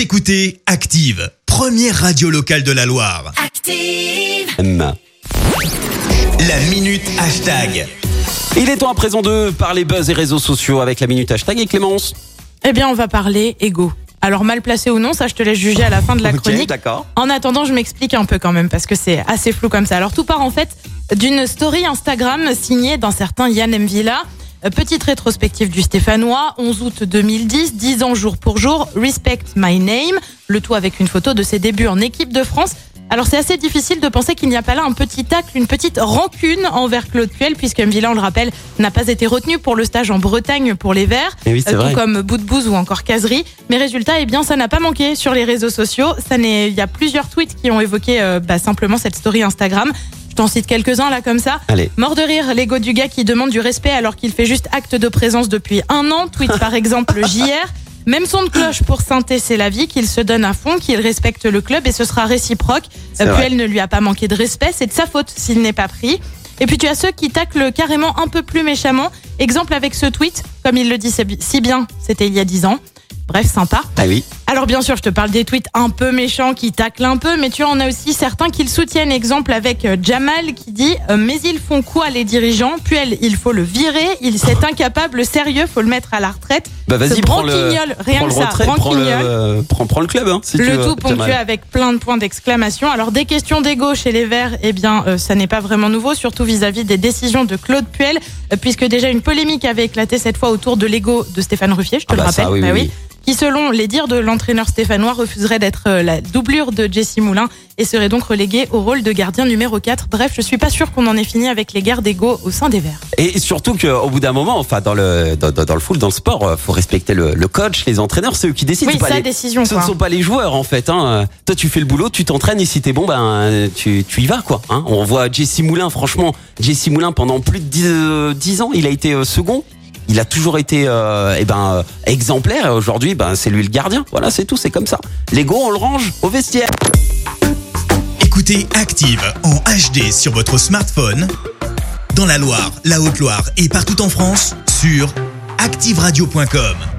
Vous écoutez Active, première radio locale de la Loire. Active. La minute hashtag. Il est temps à présent de parler buzz et réseaux sociaux avec la minute hashtag et Clémence. Eh bien, on va parler ego. Alors, mal placé ou non, ça, je te laisse juger à la fin de la chronique. d'accord. En attendant, je m'explique un peu quand même, parce que c'est assez flou comme ça. Alors, tout part en fait d'une story Instagram signée d'un certain Yann Mvila. Euh, Petite rétrospective du Stéphanois, 11 août 2010, 10 ans jour pour jour, Respect My Name, le tout avec une photo de ses débuts en équipe de France. Alors c'est assez difficile de penser qu'il n'y a pas là un petit tacle, une petite rancune envers Claude Puel, puisque Mvila, on le rappelle, n'a pas été retenu pour le stage en Bretagne pour les Verts, oui, euh, tout comme Bouse ou encore Caserie. Mais résultat, eh bien, ça n'a pas manqué sur les réseaux sociaux. Ça n'est, il y a plusieurs tweets qui ont évoqué euh, bah, simplement cette story Instagram. T'en cite quelques-uns là comme ça. Allez. Mort de rire, l'ego du gars qui demande du respect alors qu'il fait juste acte de présence depuis un an. Tweet par exemple JR. Même son de cloche pour Synthé, c'est la vie, qu'il se donne à fond, qu'il respecte le club et ce sera réciproque. Euh, vrai. Puel ne lui a pas manqué de respect, c'est de sa faute s'il n'est pas pris. Et puis tu as ceux qui taclent carrément un peu plus méchamment. Exemple avec ce tweet, comme il le dit si bien, c'était il y a 10 ans. Bref, sympa. Ah oui. Alors bien sûr, je te parle des tweets un peu méchants qui taclent un peu, mais tu en as aussi certains qui le soutiennent. Exemple avec euh, Jamal qui dit euh, Mais ils font quoi les dirigeants? Puel, il faut le virer, il c'est incapable, sérieux, faut le mettre à la retraite. Bah vas-y, prends le, rien prends que le ça, retrait, prends le, euh, prends, prends le club, hein, si tu le veux, tout ponctué avec plein de points d'exclamation. Alors des questions d'ego chez les Verts, eh bien euh, ça n'est pas vraiment nouveau, surtout vis-à-vis des décisions de Claude Puel, euh, puisque déjà une polémique avait éclaté cette fois autour de l'ego de Stéphane Ruffier, je te Ah le bah ça, rappelle. oui, Bah oui, oui. Qui, selon les dires de l'entraîneur stéphanois, refuserait d'être euh, la doublure de Jesse Moulin et serait donc relégué au rôle de gardien numéro 4. Bref, je suis pas sûr qu'on en ait fini avec les guerres d'ego au sein des Verts. Et surtout qu'au bout d'un moment, enfin dans le dans, dans- le foot, dans le sport, euh, faut respecter le, le coach, les entraîneurs, c'est eux qui décident. Oui, c'est pas sa les- décision, Ce quoi. ne sont pas les joueurs en fait. Hein. Toi, tu fais le boulot, tu t'entraînes et si t'es bon, ben tu, tu y vas quoi. Hein. On voit Jesse Moulin, franchement, Jesse Moulin pendant plus de 10, euh, 10 ans, il a été euh, second. Il a toujours été euh, eh ben euh, exemplaire et aujourd'hui, ben c'est lui le gardien. Voilà, c'est tout, c'est comme ça. L'ego, on le range au vestiaire. Écoutez Active en HD sur votre smartphone, dans la Loire, la Haute-Loire et partout en France, sur activeradio.com.